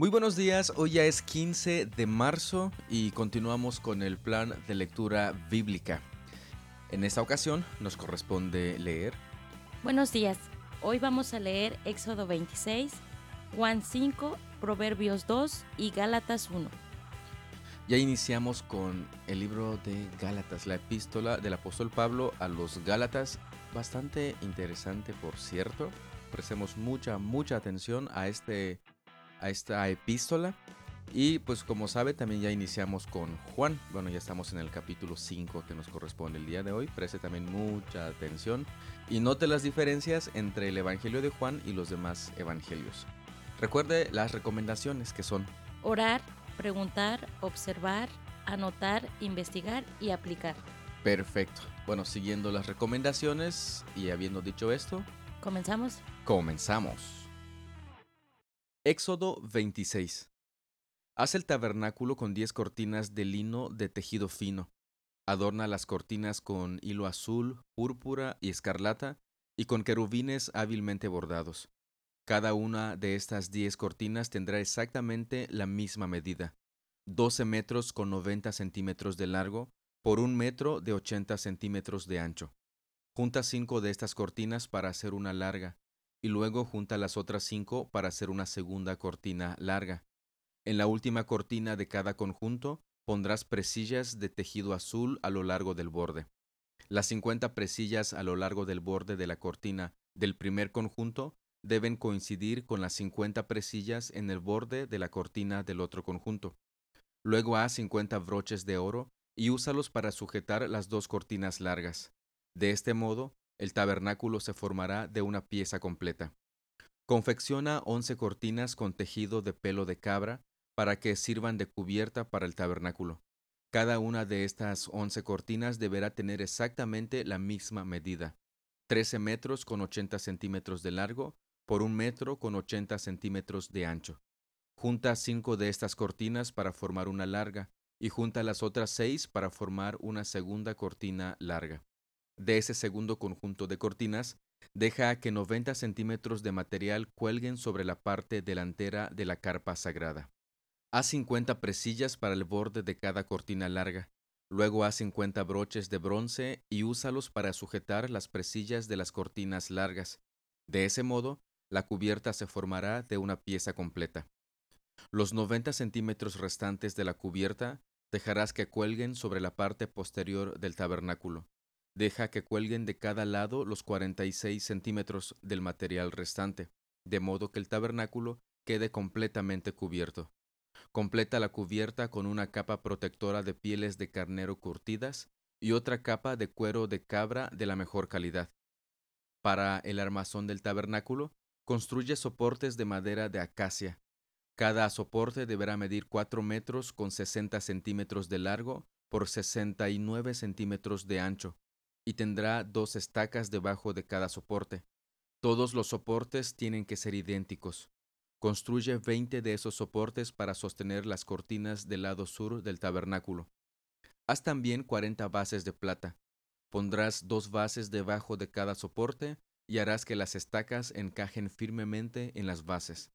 Muy buenos días, hoy ya es 15 de marzo y continuamos con el plan de lectura bíblica. En esta ocasión nos corresponde leer. Buenos días, hoy vamos a leer Éxodo 26, Juan 5, Proverbios 2 y Gálatas 1. Ya iniciamos con el libro de Gálatas, la epístola del apóstol Pablo a los Gálatas, bastante interesante por cierto. Prestemos mucha, mucha atención a este a esta epístola. Y pues como sabe, también ya iniciamos con Juan. Bueno, ya estamos en el capítulo 5 que nos corresponde el día de hoy. Preste también mucha atención y note las diferencias entre el Evangelio de Juan y los demás evangelios. Recuerde las recomendaciones que son orar, preguntar, observar, anotar, investigar y aplicar. Perfecto. Bueno, siguiendo las recomendaciones y habiendo dicho esto, ¿comenzamos? Comenzamos. Éxodo 26. Haz el tabernáculo con diez cortinas de lino de tejido fino. Adorna las cortinas con hilo azul, púrpura y escarlata, y con querubines hábilmente bordados. Cada una de estas diez cortinas tendrá exactamente la misma medida, doce metros con noventa centímetros de largo por un metro de ochenta centímetros de ancho. Junta cinco de estas cortinas para hacer una larga, y luego junta las otras cinco para hacer una segunda cortina larga. En la última cortina de cada conjunto pondrás presillas de tejido azul a lo largo del borde. Las cincuenta presillas a lo largo del borde de la cortina del primer conjunto deben coincidir con las cincuenta presillas en el borde de la cortina del otro conjunto. Luego haz cincuenta broches de oro y úsalos para sujetar las dos cortinas largas. De este modo, el tabernáculo se formará de una pieza completa. Confecciona once cortinas con tejido de pelo de cabra para que sirvan de cubierta para el tabernáculo. Cada una de estas once cortinas deberá tener exactamente la misma medida, trece metros con ochenta centímetros de largo por un metro con ochenta centímetros de ancho. Junta cinco de estas cortinas para formar una larga y junta las otras seis para formar una segunda cortina larga de ese segundo conjunto de cortinas, deja que 90 centímetros de material cuelguen sobre la parte delantera de la carpa sagrada. Haz 50 presillas para el borde de cada cortina larga. Luego haz 50 broches de bronce y úsalos para sujetar las presillas de las cortinas largas. De ese modo, la cubierta se formará de una pieza completa. Los 90 centímetros restantes de la cubierta dejarás que cuelguen sobre la parte posterior del tabernáculo. Deja que cuelguen de cada lado los 46 centímetros del material restante, de modo que el tabernáculo quede completamente cubierto. Completa la cubierta con una capa protectora de pieles de carnero curtidas y otra capa de cuero de cabra de la mejor calidad. Para el armazón del tabernáculo, construye soportes de madera de acacia. Cada soporte deberá medir 4 metros con 60 centímetros de largo por 69 centímetros de ancho y tendrá dos estacas debajo de cada soporte. Todos los soportes tienen que ser idénticos. Construye veinte de esos soportes para sostener las cortinas del lado sur del tabernáculo. Haz también cuarenta bases de plata. Pondrás dos bases debajo de cada soporte y harás que las estacas encajen firmemente en las bases.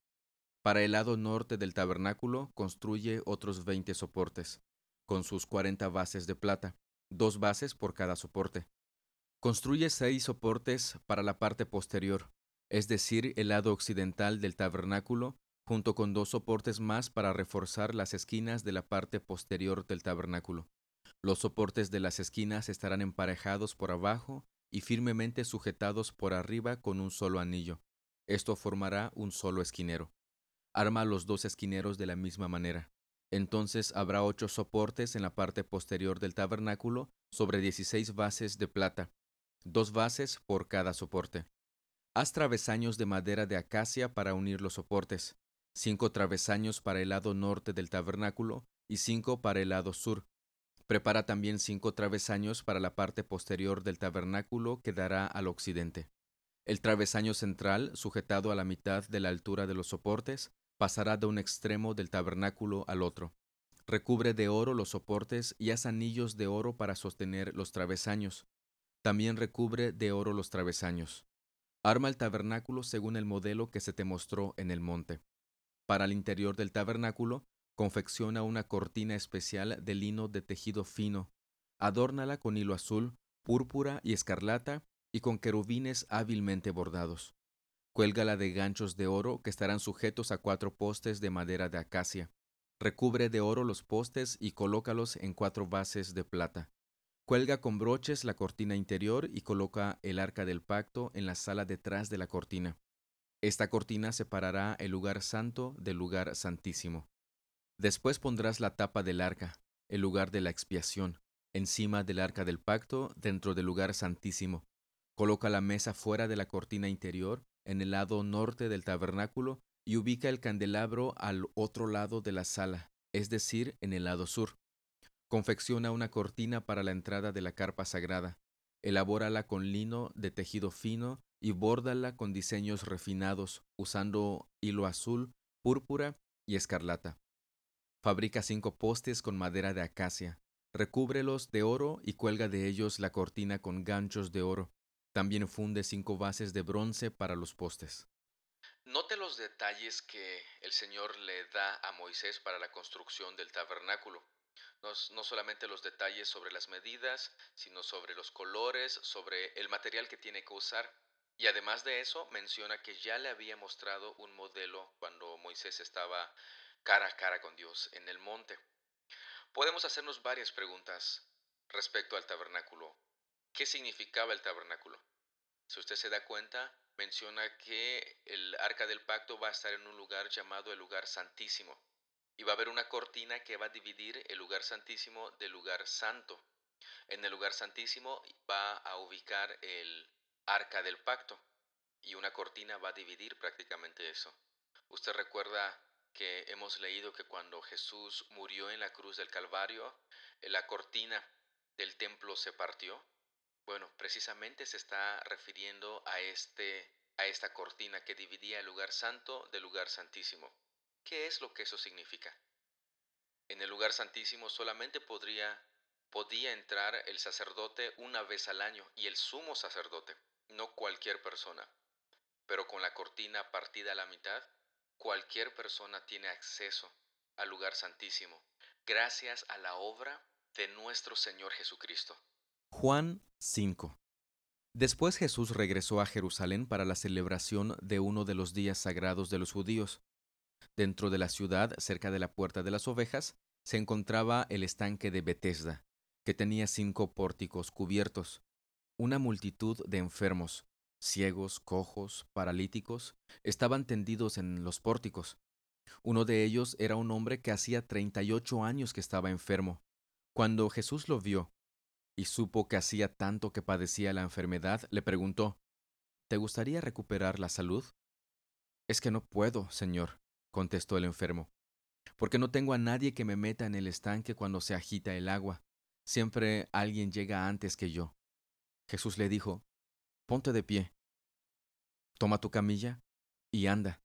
Para el lado norte del tabernáculo construye otros veinte soportes, con sus cuarenta bases de plata, dos bases por cada soporte. Construye seis soportes para la parte posterior, es decir, el lado occidental del tabernáculo, junto con dos soportes más para reforzar las esquinas de la parte posterior del tabernáculo. Los soportes de las esquinas estarán emparejados por abajo y firmemente sujetados por arriba con un solo anillo. Esto formará un solo esquinero. Arma los dos esquineros de la misma manera. Entonces habrá ocho soportes en la parte posterior del tabernáculo sobre dieciséis bases de plata, dos bases por cada soporte. Haz travesaños de madera de acacia para unir los soportes, cinco travesaños para el lado norte del tabernáculo y cinco para el lado sur. Prepara también cinco travesaños para la parte posterior del tabernáculo que dará al occidente. El travesaño central, sujetado a la mitad de la altura de los soportes, pasará de un extremo del tabernáculo al otro. Recubre de oro los soportes y haz anillos de oro para sostener los travesaños. También recubre de oro los travesaños. Arma el tabernáculo según el modelo que se te mostró en el monte. Para el interior del tabernáculo, confecciona una cortina especial de lino de tejido fino, adórnala con hilo azul, púrpura y escarlata, y con querubines hábilmente bordados. Cuélgala de ganchos de oro que estarán sujetos a cuatro postes de madera de acacia. Recubre de oro los postes y colócalos en cuatro bases de plata. Cuelga con broches la cortina interior y coloca el arca del pacto en la sala detrás de la cortina. Esta cortina separará el lugar santo del lugar santísimo. Después pondrás la tapa del arca, el lugar de la expiación, encima del arca del pacto, dentro del lugar santísimo. Coloca la mesa fuera de la cortina interior, en el lado norte del tabernáculo, y ubica el candelabro al otro lado de la sala, es decir, en el lado sur. Confecciona una cortina para la entrada de la carpa sagrada. Elabórala con lino de tejido fino y bórdala con diseños refinados, usando hilo azul, púrpura y escarlata. Fabrica cinco postes con madera de acacia. Recúbrelos de oro y cuelga de ellos la cortina con ganchos de oro. También funde cinco bases de bronce para los postes. Note los detalles que el Señor le da a Moisés para la construcción del tabernáculo. No, solamente los detalles sobre las medidas, sino sobre los colores, sobre el material que tiene que usar. Y además de eso, menciona que ya le había mostrado un modelo cuando Moisés estaba cara a cara con Dios en el monte. Podemos hacernos varias preguntas respecto al tabernáculo. ¿Qué significaba el tabernáculo? Si usted se da cuenta, menciona que el arca del pacto va a estar en un lugar llamado el lugar santísimo. Y va a haber una cortina que va a dividir el lugar santísimo del lugar santo. En el lugar santísimo va a ubicar el arca del pacto. Y una cortina va a dividir prácticamente eso. Usted recuerda que hemos leído que cuando Jesús murió en la cruz del Calvario, la cortina del templo se partió bueno, precisamente se está refiriendo a este a esta cortina que dividía el lugar santo del lugar santísimo. ¿Qué es lo que eso significa? En el lugar santísimo solamente podría podía entrar el sacerdote una vez al año y el sumo sacerdote, no cualquier persona. Pero con la cortina partida a la mitad, cualquier persona tiene acceso al lugar santísimo, gracias a la obra de nuestro Señor Jesucristo. Juan 5 Después Jesús regresó a Jerusalén para la celebración de uno de los días sagrados de los judíos. Dentro de la ciudad, cerca de la puerta de las ovejas, se encontraba el estanque de Betesda, que tenía cinco pórticos cubiertos. Una multitud de enfermos, ciegos, cojos, paralíticos, estaban tendidos en los pórticos. Uno de ellos era un hombre que hacía treinta y ocho años que estaba enfermo. Cuando Jesús lo vio, y supo que hacía tanto que padecía la enfermedad, le preguntó, ¿Te gustaría recuperar la salud? Es que no puedo, señor, contestó el enfermo, porque no tengo a nadie que me meta en el estanque cuando se agita el agua. Siempre alguien llega antes que yo. Jesús le dijo, Ponte de pie, toma tu camilla y anda.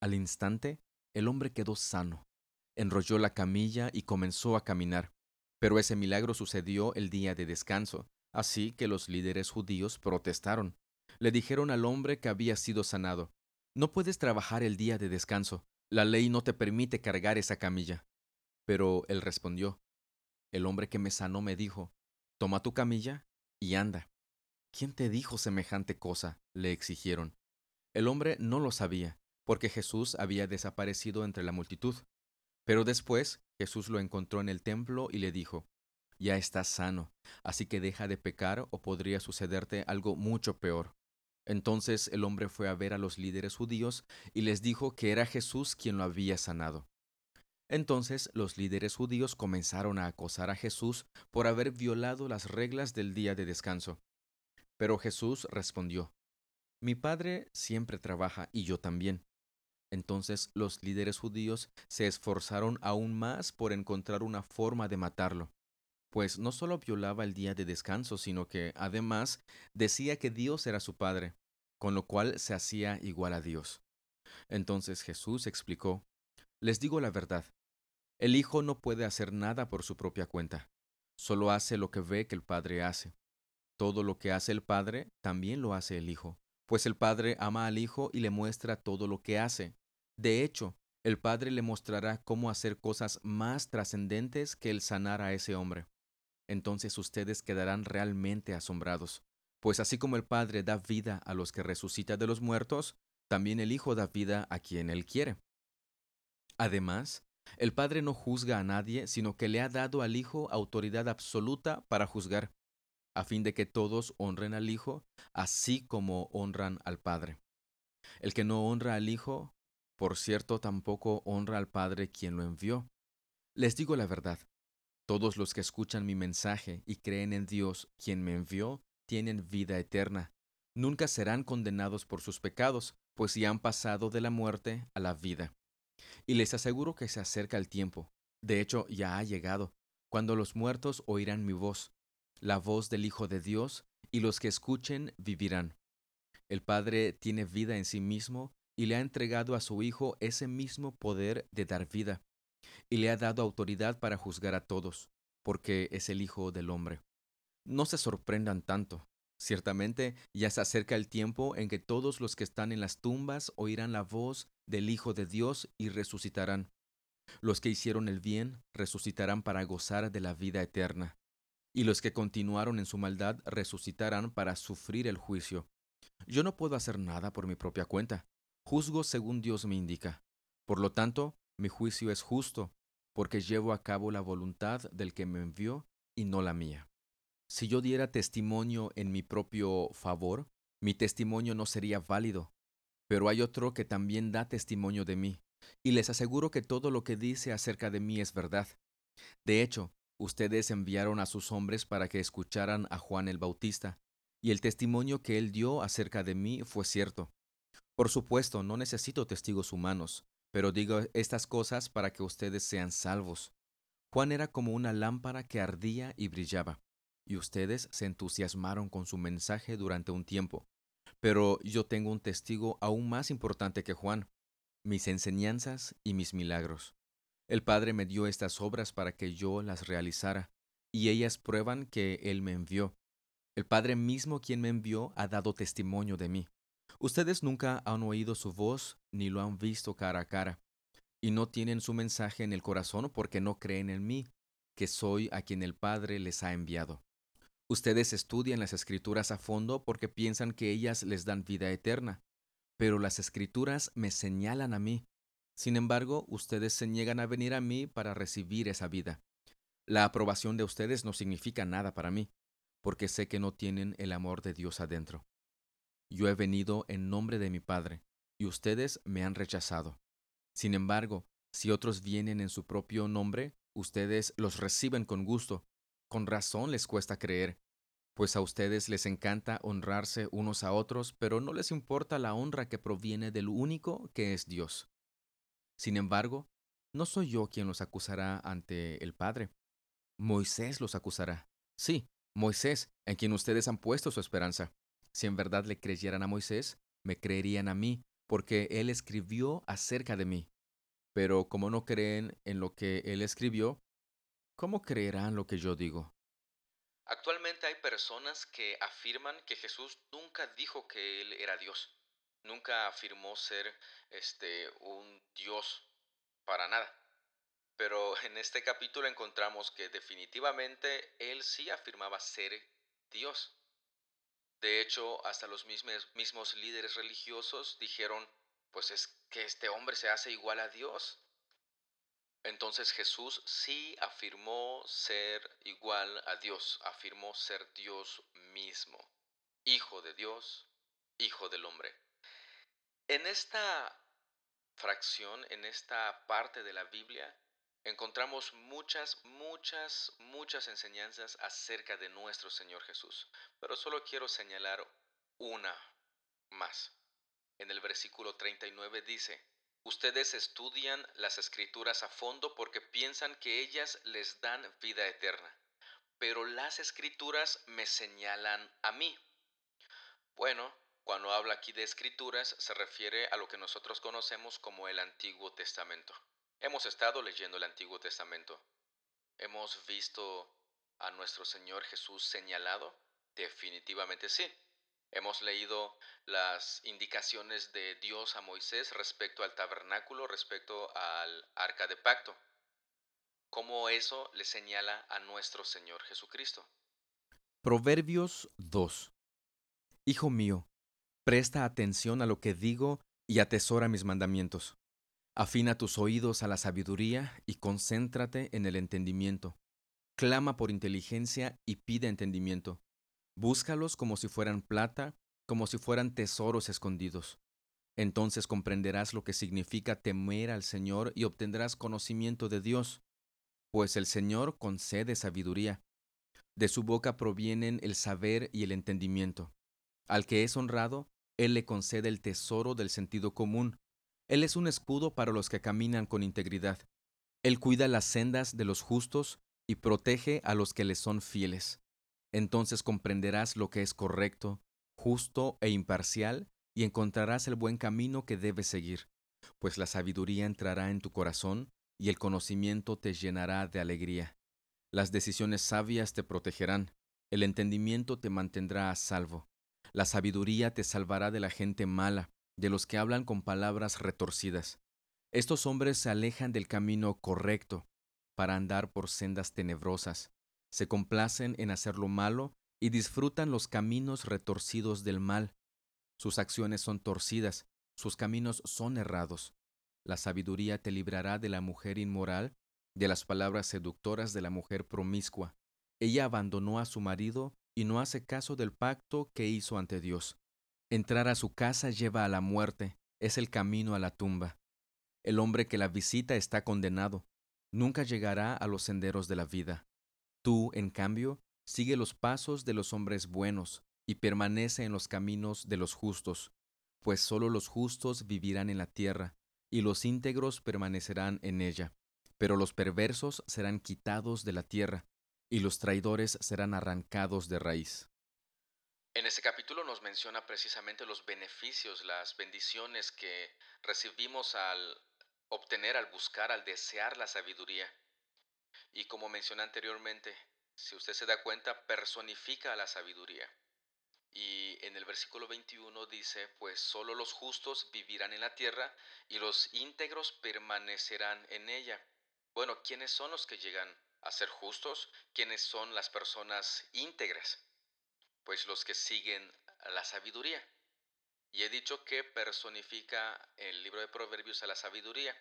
Al instante, el hombre quedó sano, enrolló la camilla y comenzó a caminar. Pero ese milagro sucedió el día de descanso, así que los líderes judíos protestaron. Le dijeron al hombre que había sido sanado, No puedes trabajar el día de descanso, la ley no te permite cargar esa camilla. Pero él respondió, El hombre que me sanó me dijo, Toma tu camilla y anda. ¿Quién te dijo semejante cosa? le exigieron. El hombre no lo sabía, porque Jesús había desaparecido entre la multitud. Pero después Jesús lo encontró en el templo y le dijo, Ya estás sano, así que deja de pecar o podría sucederte algo mucho peor. Entonces el hombre fue a ver a los líderes judíos y les dijo que era Jesús quien lo había sanado. Entonces los líderes judíos comenzaron a acosar a Jesús por haber violado las reglas del día de descanso. Pero Jesús respondió, Mi Padre siempre trabaja y yo también. Entonces los líderes judíos se esforzaron aún más por encontrar una forma de matarlo, pues no solo violaba el día de descanso, sino que además decía que Dios era su Padre, con lo cual se hacía igual a Dios. Entonces Jesús explicó, Les digo la verdad, el Hijo no puede hacer nada por su propia cuenta, solo hace lo que ve que el Padre hace. Todo lo que hace el Padre, también lo hace el Hijo, pues el Padre ama al Hijo y le muestra todo lo que hace, de hecho, el Padre le mostrará cómo hacer cosas más trascendentes que el sanar a ese hombre. Entonces ustedes quedarán realmente asombrados, pues así como el Padre da vida a los que resucita de los muertos, también el Hijo da vida a quien Él quiere. Además, el Padre no juzga a nadie, sino que le ha dado al Hijo autoridad absoluta para juzgar, a fin de que todos honren al Hijo, así como honran al Padre. El que no honra al Hijo, por cierto, tampoco honra al Padre quien lo envió. Les digo la verdad, todos los que escuchan mi mensaje y creen en Dios, quien me envió, tienen vida eterna. Nunca serán condenados por sus pecados, pues ya han pasado de la muerte a la vida. Y les aseguro que se acerca el tiempo, de hecho ya ha llegado, cuando los muertos oirán mi voz, la voz del Hijo de Dios, y los que escuchen vivirán. El Padre tiene vida en sí mismo y le ha entregado a su Hijo ese mismo poder de dar vida, y le ha dado autoridad para juzgar a todos, porque es el Hijo del hombre. No se sorprendan tanto. Ciertamente ya se acerca el tiempo en que todos los que están en las tumbas oirán la voz del Hijo de Dios y resucitarán. Los que hicieron el bien resucitarán para gozar de la vida eterna, y los que continuaron en su maldad resucitarán para sufrir el juicio. Yo no puedo hacer nada por mi propia cuenta, juzgo según Dios me indica. Por lo tanto, mi juicio es justo, porque llevo a cabo la voluntad del que me envió y no la mía. Si yo diera testimonio en mi propio favor, mi testimonio no sería válido, pero hay otro que también da testimonio de mí, y les aseguro que todo lo que dice acerca de mí es verdad. De hecho, ustedes enviaron a sus hombres para que escucharan a Juan el Bautista, y el testimonio que él dio acerca de mí fue cierto. Por supuesto, no necesito testigos humanos, pero digo estas cosas para que ustedes sean salvos. Juan era como una lámpara que ardía y brillaba, y ustedes se entusiasmaron con su mensaje durante un tiempo. Pero yo tengo un testigo aún más importante que Juan, mis enseñanzas y mis milagros. El Padre me dio estas obras para que yo las realizara, y ellas prueban que Él me envió. El Padre mismo quien me envió ha dado testimonio de mí. Ustedes nunca han oído su voz ni lo han visto cara a cara, y no tienen su mensaje en el corazón porque no creen en mí, que soy a quien el Padre les ha enviado. Ustedes estudian las escrituras a fondo porque piensan que ellas les dan vida eterna, pero las escrituras me señalan a mí. Sin embargo, ustedes se niegan a venir a mí para recibir esa vida. La aprobación de ustedes no significa nada para mí, porque sé que no tienen el amor de Dios adentro. Yo he venido en nombre de mi Padre, y ustedes me han rechazado. Sin embargo, si otros vienen en su propio nombre, ustedes los reciben con gusto, con razón les cuesta creer, pues a ustedes les encanta honrarse unos a otros, pero no les importa la honra que proviene del único que es Dios. Sin embargo, no soy yo quien los acusará ante el Padre. Moisés los acusará. Sí, Moisés, en quien ustedes han puesto su esperanza. Si en verdad le creyeran a Moisés, me creerían a mí, porque él escribió acerca de mí. Pero como no creen en lo que él escribió, ¿cómo creerán lo que yo digo? Actualmente hay personas que afirman que Jesús nunca dijo que él era Dios. Nunca afirmó ser este un Dios para nada. Pero en este capítulo encontramos que definitivamente él sí afirmaba ser Dios. De hecho, hasta los mismos, líderes religiosos dijeron, pues es que este hombre se hace igual a Dios. Entonces Jesús sí afirmó ser igual a Dios, afirmó ser Dios mismo, Hijo de Dios, Hijo del hombre. En esta fracción, en esta parte de la Biblia, encontramos muchas, muchas, muchas enseñanzas acerca de nuestro Señor Jesús, pero solo quiero señalar una más. En el versículo 39 dice, Ustedes estudian las escrituras a fondo porque piensan que ellas les dan vida eterna, pero las escrituras me señalan a mí. Bueno, cuando habla aquí de escrituras se refiere a lo que nosotros conocemos como el Antiguo Testamento. Hemos estado leyendo el Antiguo Testamento. ¿Hemos visto a nuestro Señor Jesús señalado? Definitivamente sí. Hemos leído las indicaciones de Dios a Moisés respecto al tabernáculo, respecto al arca de pacto. Cómo eso le señala a nuestro Señor Jesucristo. Proverbios 2 Hijo mío, presta atención a lo que digo y atesora mis mandamientos. Afina tus oídos a la sabiduría y concéntrate en el entendimiento. Clama por inteligencia y pide entendimiento. Búscalos como si fueran plata, como si fueran tesoros escondidos. Entonces comprenderás lo que significa temer al Señor y obtendrás conocimiento de Dios, pues el Señor concede sabiduría. De su boca provienen el saber y el entendimiento. Al que es honrado, Él le concede el tesoro del sentido común. Él es un escudo para los que caminan con integridad. Él cuida las sendas de los justos y protege a los que le son fieles entonces comprenderás lo que es correcto, justo e imparcial, y encontrarás el buen camino que debes seguir, pues la sabiduría entrará en tu corazón y el conocimiento te llenará de alegría. Las decisiones sabias te protegerán, el entendimiento te mantendrá a salvo, la sabiduría te salvará de la gente mala, de los que hablan con palabras retorcidas. Estos hombres se alejan del camino correcto para andar por sendas tenebrosas se complacen en hacer lo malo y disfrutan los caminos retorcidos del mal. Sus acciones son torcidas, sus caminos son errados. La sabiduría te librará de la mujer inmoral, de las palabras seductoras de la mujer promiscua. Ella abandonó a su marido y no hace caso del pacto que hizo ante Dios. Entrar a su casa lleva a la muerte, es el camino a la tumba. El hombre que la visita está condenado, nunca llegará a los senderos de la vida. Tú, en cambio, sigue los pasos de los hombres buenos y permanece en los caminos de los justos, pues sólo los justos vivirán en la tierra, y los íntegros permanecerán en ella. Pero los perversos serán quitados de la tierra, y los traidores serán arrancados de raíz. En ese capítulo nos menciona precisamente los beneficios, las bendiciones que recibimos al obtener, al buscar, al desear la sabiduría. Y como mencioné anteriormente, si usted se da cuenta, personifica a la sabiduría. Y en el versículo 21 dice, pues solo los justos vivirán en la tierra y los íntegros permanecerán en ella. Bueno, ¿quiénes son los que llegan a ser justos? ¿Quiénes son las personas íntegras? Pues los que siguen la sabiduría. Y he dicho que personifica el libro de Proverbios a la sabiduría.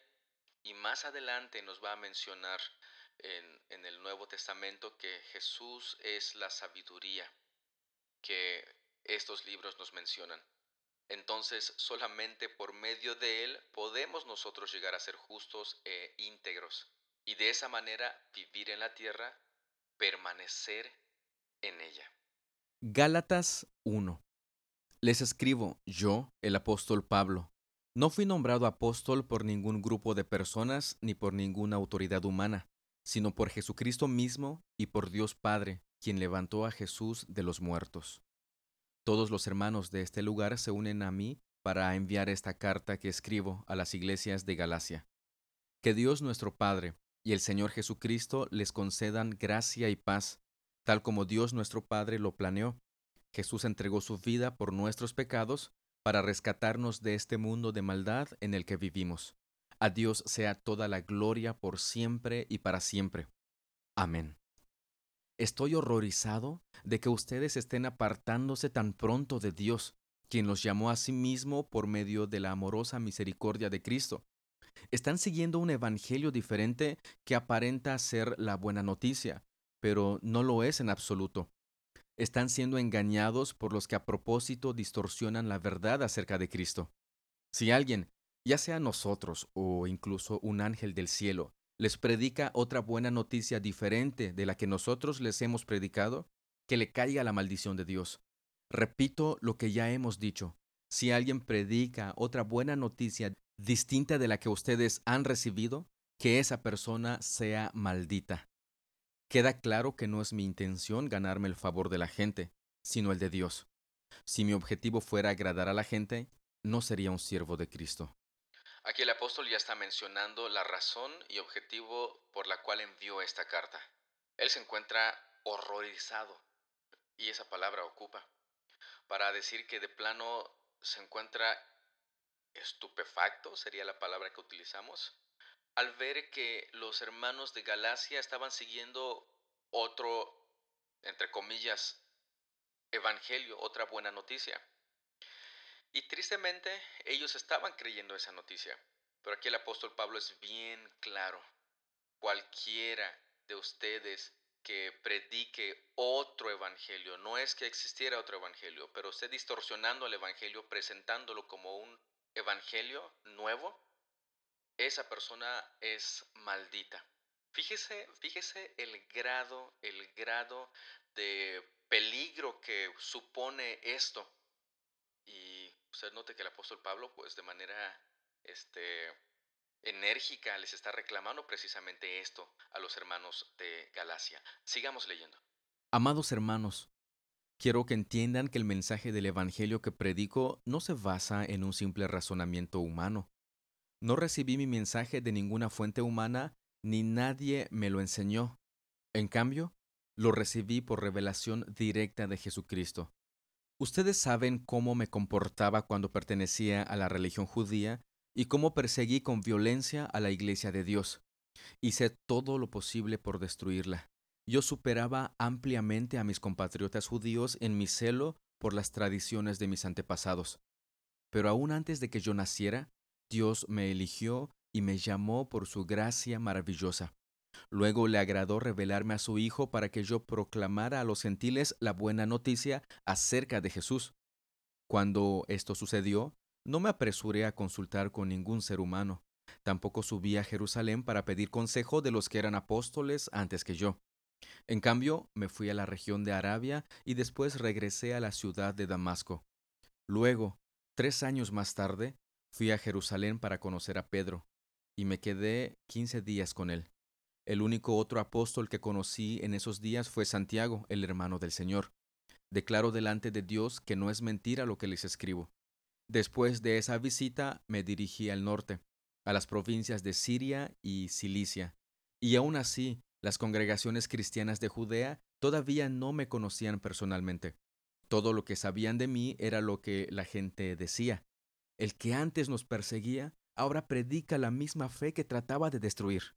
Y más adelante nos va a mencionar en, el Nuevo Testamento que Jesús es la sabiduría que estos libros nos mencionan. Entonces solamente por medio de Él podemos nosotros llegar a ser justos e íntegros y de esa manera vivir en la tierra, permanecer en ella. Gálatas 1 Les escribo, yo, el apóstol Pablo, no fui nombrado apóstol por ningún grupo de personas ni por ninguna autoridad humana sino por Jesucristo mismo y por Dios Padre, quien levantó a Jesús de los muertos. Todos los hermanos de este lugar se unen a mí para enviar esta carta que escribo a las iglesias de Galacia. Que Dios nuestro Padre y el Señor Jesucristo les concedan gracia y paz, tal como Dios nuestro Padre lo planeó. Jesús entregó su vida por nuestros pecados para rescatarnos de este mundo de maldad en el que vivimos. A Dios sea toda la gloria por siempre y para siempre. Amén. Estoy horrorizado de que ustedes estén apartándose tan pronto de Dios, quien los llamó a sí mismo por medio de la amorosa misericordia de Cristo. Están siguiendo un evangelio diferente que aparenta ser la buena noticia, pero no lo es en absoluto. Están siendo engañados por los que a propósito distorsionan la verdad acerca de Cristo. Si alguien ya sea nosotros o incluso un ángel del cielo, les predica otra buena noticia diferente de la que nosotros les hemos predicado, que le caiga la maldición de Dios. Repito lo que ya hemos dicho. Si alguien predica otra buena noticia distinta de la que ustedes han recibido, que esa persona sea maldita. Queda claro que no es mi intención ganarme el favor de la gente, sino el de Dios. Si mi objetivo fuera agradar a la gente, no sería un siervo de Cristo. Aquí el apóstol ya está mencionando la razón y objetivo por la cual envió esta carta. Él se encuentra horrorizado, y esa palabra ocupa, para decir que de plano se encuentra estupefacto, sería la palabra que utilizamos, al ver que los hermanos de Galacia estaban siguiendo otro, entre comillas, evangelio, otra buena noticia. Y tristemente ellos estaban creyendo esa noticia. Pero aquí el apóstol Pablo es bien claro. Cualquiera de ustedes que predique otro evangelio, no es que existiera otro evangelio, pero usted distorsionando el evangelio, presentándolo como un evangelio nuevo, esa persona es maldita. Fíjese, fíjese el grado, el grado de peligro que supone esto. Y usted note que el apóstol Pablo, pues de manera este, enérgica les está reclamando precisamente esto a los hermanos de Galacia. Sigamos leyendo. Amados hermanos, quiero que entiendan que el mensaje del Evangelio que predico no se basa en un simple razonamiento humano. No recibí mi mensaje de ninguna fuente humana, ni nadie me lo enseñó. En cambio, lo recibí por revelación directa de Jesucristo. Ustedes saben cómo me comportaba cuando pertenecía a la religión judía y cómo perseguí con violencia a la iglesia de Dios. Hice todo lo posible por destruirla. Yo superaba ampliamente a mis compatriotas judíos en mi celo por las tradiciones de mis antepasados. Pero aún antes de que yo naciera, Dios me eligió y me llamó por su gracia maravillosa. Luego le agradó revelarme a su Hijo para que yo proclamara a los gentiles la buena noticia acerca de Jesús. Cuando esto sucedió, no me apresuré a consultar con ningún ser humano. Tampoco subí a Jerusalén para pedir consejo de los que eran apóstoles antes que yo. En cambio, me fui a la región de Arabia y después regresé a la ciudad de Damasco. Luego, tres años más tarde, fui a Jerusalén para conocer a Pedro, y me quedé quince días con él. El único otro apóstol que conocí en esos días fue Santiago, el hermano del Señor. Declaro delante de Dios que no es mentira lo que les escribo. Después de esa visita me dirigí al norte, a las provincias de Siria y Cilicia, y aún así las congregaciones cristianas de Judea todavía no me conocían personalmente. Todo lo que sabían de mí era lo que la gente decía. El que antes nos perseguía, ahora predica la misma fe que trataba de destruir,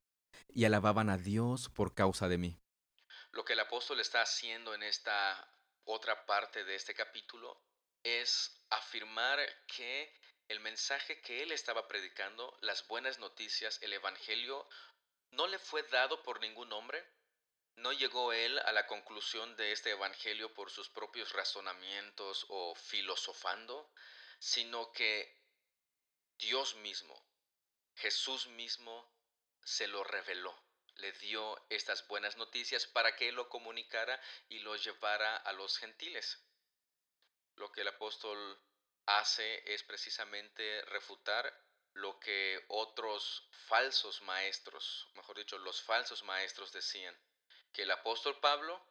y alababan a Dios por causa de mí. Lo que el apóstol está haciendo en esta otra parte de este capítulo es afirmar que el mensaje que él estaba predicando, las buenas noticias, el Evangelio, no le fue dado por ningún hombre. No llegó él a la conclusión de este Evangelio por sus propios razonamientos o filosofando, sino que Dios mismo, Jesús mismo, se lo reveló le dio estas buenas noticias para que lo comunicara y lo llevara a los gentiles. Lo que el apóstol hace es precisamente refutar lo que otros falsos maestros, mejor dicho, los falsos maestros decían, que el apóstol Pablo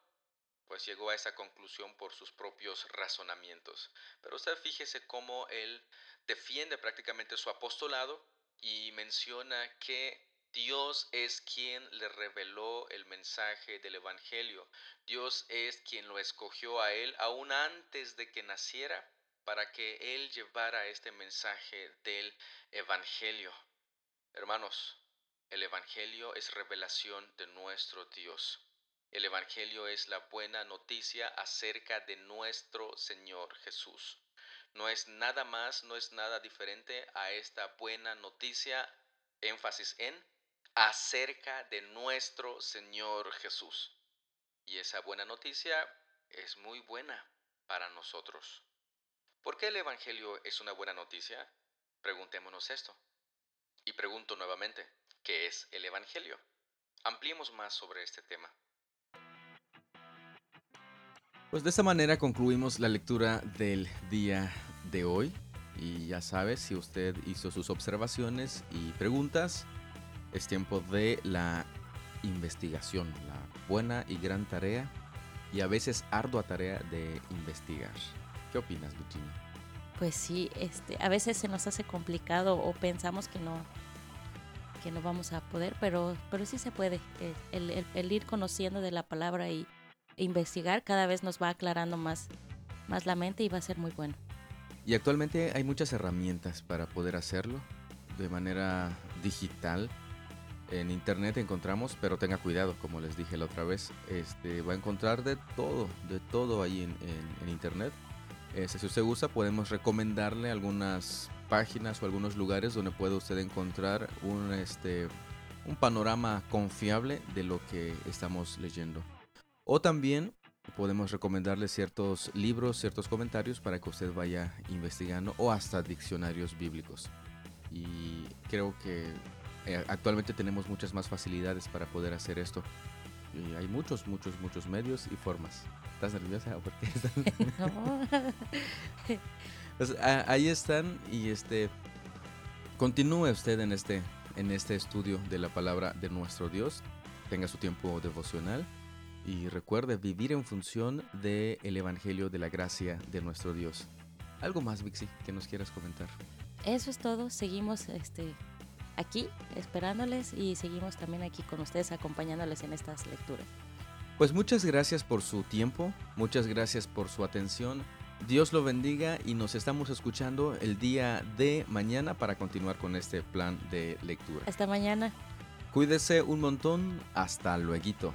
pues llegó a esa conclusión por sus propios razonamientos. Pero usted fíjese cómo él defiende prácticamente su apostolado y menciona que Dios es quien le reveló el mensaje del Evangelio. Dios es quien lo escogió a él aún antes de que naciera para que él llevara este mensaje del Evangelio. Hermanos, el Evangelio es revelación de nuestro Dios. El Evangelio es la buena noticia acerca de nuestro Señor Jesús. No es nada más, no es nada diferente a esta buena noticia, énfasis en acerca de nuestro Señor Jesús. Y esa buena noticia es muy buena para nosotros. ¿Por qué el Evangelio es una buena noticia? Preguntémonos esto. Y pregunto nuevamente, ¿qué es el Evangelio? Ampliemos más sobre este tema. Pues de esta manera concluimos la lectura del día de hoy. Y ya sabe, si usted hizo sus observaciones y preguntas, es tiempo de la investigación, la buena y gran tarea y a veces ardua tarea de investigar. ¿Qué opinas, Virginia? Pues sí, este, a veces se nos hace complicado o pensamos que no, que no vamos a poder, pero, pero sí se puede. El, ir conociendo de la palabra y investigar cada vez nos va aclarando más más la mente y va a ser muy bueno. Y actualmente hay muchas herramientas para poder hacerlo de manera digital. En internet encontramos, pero tenga cuidado, como les dije la otra vez, este, va a encontrar de todo, de todo ahí en, internet. Este, si usted gusta, podemos recomendarle algunas páginas o algunos lugares donde puede usted encontrar un, este, un panorama confiable de lo que estamos leyendo. O también podemos recomendarle ciertos libros, ciertos comentarios para que usted vaya investigando o hasta diccionarios bíblicos. Y creo que eh, actualmente tenemos muchas más facilidades para poder hacer esto. Y hay muchos, muchos, muchos medios y formas. ¿Estás nerviosa? ¿Por qué? no. pues, ahí están y este continúe usted en este en este estudio de la palabra de nuestro Dios. Tenga su tiempo devocional y recuerde vivir en función del el Evangelio de la gracia de nuestro Dios. ¿Algo más, Vixi, que nos quieras comentar? Eso es todo. Seguimos este, aquí esperándoles y seguimos también aquí con ustedes acompañándoles en estas lecturas. Pues muchas gracias por su tiempo, muchas gracias por su atención. Dios lo bendiga y nos estamos escuchando el día de mañana para continuar con este plan de lectura. Hasta mañana. Cuídese un montón. Hasta luego.